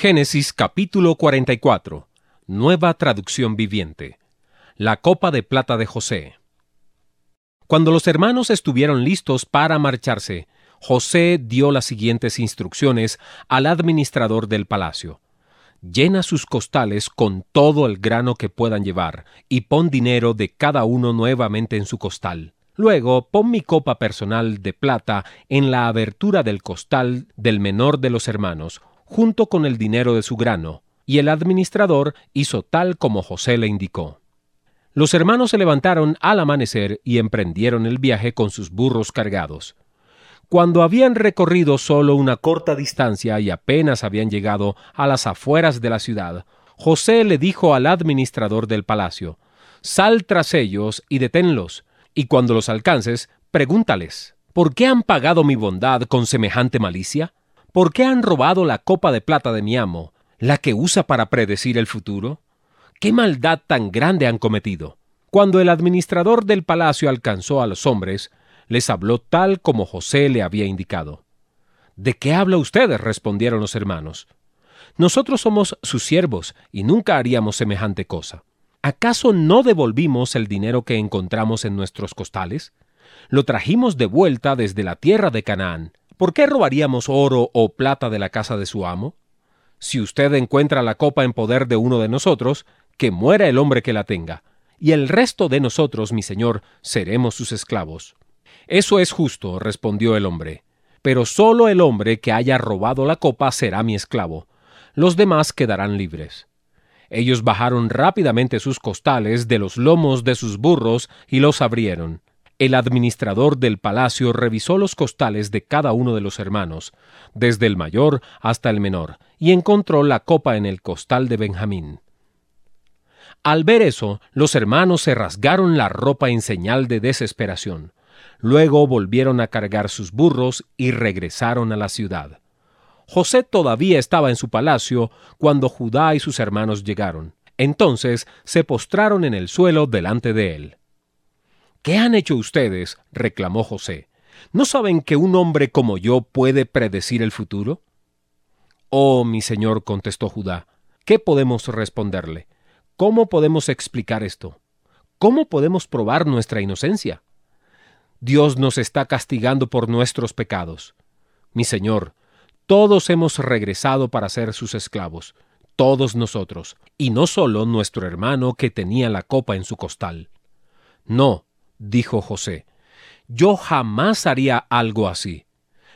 Génesis capítulo 44. Nueva traducción viviente. La copa de plata de José. Cuando los hermanos estuvieron listos para marcharse, José dio las siguientes instrucciones al administrador del palacio. Llena sus costales con todo el grano que puedan llevar, y pon dinero de cada uno nuevamente en su costal. Luego pon mi copa personal de plata en la abertura del costal del menor de los hermanos, junto con el dinero de su grano, y el administrador hizo tal como José le indicó. Los hermanos se levantaron al amanecer y emprendieron el viaje con sus burros cargados. Cuando habían recorrido solo una corta distancia y apenas habían llegado a las afueras de la ciudad, José le dijo al administrador del palacio, Sal tras ellos y deténlos, y cuando los alcances, pregúntales, ¿por qué han pagado mi bondad con semejante malicia? ¿Por qué han robado la copa de plata de mi amo, la que usa para predecir el futuro? ¿Qué maldad tan grande han cometido? Cuando el administrador del palacio alcanzó a los hombres, les habló tal como José le había indicado. ¿De qué habla usted? respondieron los hermanos. Nosotros somos sus siervos y nunca haríamos semejante cosa. ¿Acaso no devolvimos el dinero que encontramos en nuestros costales? Lo trajimos de vuelta desde la tierra de Canaán, ¿Por qué robaríamos oro o plata de la casa de su amo? Si usted encuentra la copa en poder de uno de nosotros, que muera el hombre que la tenga, y el resto de nosotros, mi señor, seremos sus esclavos. Eso es justo, respondió el hombre, pero sólo el hombre que haya robado la copa será mi esclavo, los demás quedarán libres. Ellos bajaron rápidamente sus costales de los lomos de sus burros y los abrieron. El administrador del palacio revisó los costales de cada uno de los hermanos, desde el mayor hasta el menor, y encontró la copa en el costal de Benjamín. Al ver eso, los hermanos se rasgaron la ropa en señal de desesperación. Luego volvieron a cargar sus burros y regresaron a la ciudad. José todavía estaba en su palacio cuando Judá y sus hermanos llegaron. Entonces se postraron en el suelo delante de él. ¿Qué han hecho ustedes? reclamó José. ¿No saben que un hombre como yo puede predecir el futuro? Oh, mi señor, contestó Judá, ¿qué podemos responderle? ¿Cómo podemos explicar esto? ¿Cómo podemos probar nuestra inocencia? Dios nos está castigando por nuestros pecados. Mi señor, todos hemos regresado para ser sus esclavos, todos nosotros, y no solo nuestro hermano que tenía la copa en su costal. No, dijo José, yo jamás haría algo así.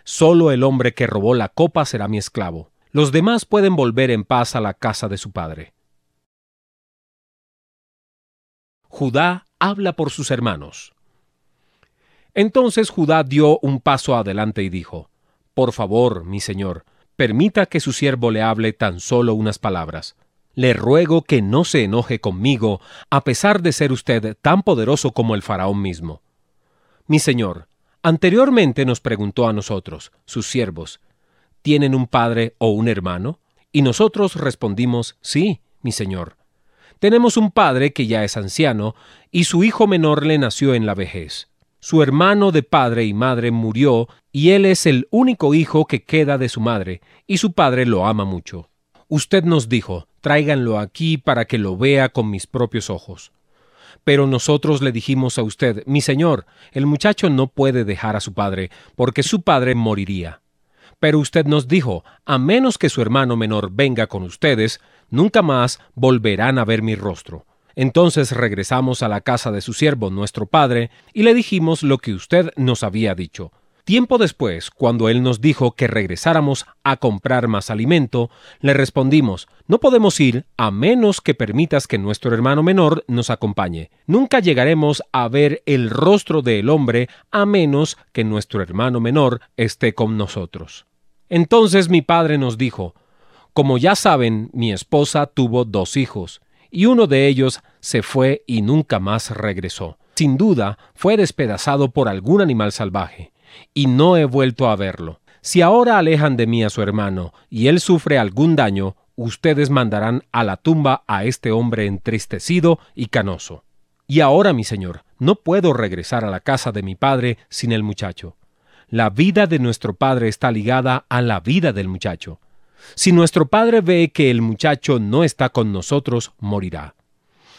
Solo el hombre que robó la copa será mi esclavo. Los demás pueden volver en paz a la casa de su padre. Judá habla por sus hermanos. Entonces Judá dio un paso adelante y dijo, Por favor, mi señor, permita que su siervo le hable tan solo unas palabras. Le ruego que no se enoje conmigo, a pesar de ser usted tan poderoso como el faraón mismo. Mi señor, anteriormente nos preguntó a nosotros, sus siervos, ¿tienen un padre o un hermano? Y nosotros respondimos, sí, mi señor. Tenemos un padre que ya es anciano, y su hijo menor le nació en la vejez. Su hermano de padre y madre murió, y él es el único hijo que queda de su madre, y su padre lo ama mucho. Usted nos dijo, tráiganlo aquí para que lo vea con mis propios ojos. Pero nosotros le dijimos a usted, mi señor, el muchacho no puede dejar a su padre, porque su padre moriría. Pero usted nos dijo, a menos que su hermano menor venga con ustedes, nunca más volverán a ver mi rostro. Entonces regresamos a la casa de su siervo, nuestro padre, y le dijimos lo que usted nos había dicho. Tiempo después, cuando él nos dijo que regresáramos a comprar más alimento, le respondimos, no podemos ir a menos que permitas que nuestro hermano menor nos acompañe. Nunca llegaremos a ver el rostro del hombre a menos que nuestro hermano menor esté con nosotros. Entonces mi padre nos dijo, como ya saben, mi esposa tuvo dos hijos, y uno de ellos se fue y nunca más regresó. Sin duda, fue despedazado por algún animal salvaje y no he vuelto a verlo. Si ahora alejan de mí a su hermano y él sufre algún daño, ustedes mandarán a la tumba a este hombre entristecido y canoso. Y ahora, mi señor, no puedo regresar a la casa de mi padre sin el muchacho. La vida de nuestro padre está ligada a la vida del muchacho. Si nuestro padre ve que el muchacho no está con nosotros, morirá.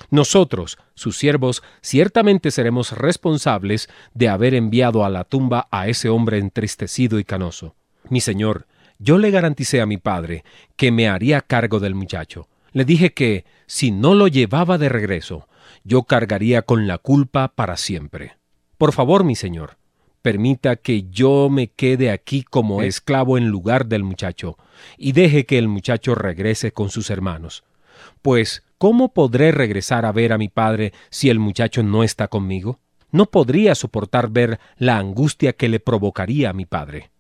Nosotros, sus siervos, ciertamente seremos responsables de haber enviado a la tumba a ese hombre entristecido y canoso. Mi señor, yo le garanticé a mi padre que me haría cargo del muchacho. Le dije que, si no lo llevaba de regreso, yo cargaría con la culpa para siempre. Por favor, mi señor, permita que yo me quede aquí como esclavo en lugar del muchacho, y deje que el muchacho regrese con sus hermanos. Pues, ¿cómo podré regresar a ver a mi padre si el muchacho no está conmigo? No podría soportar ver la angustia que le provocaría a mi padre.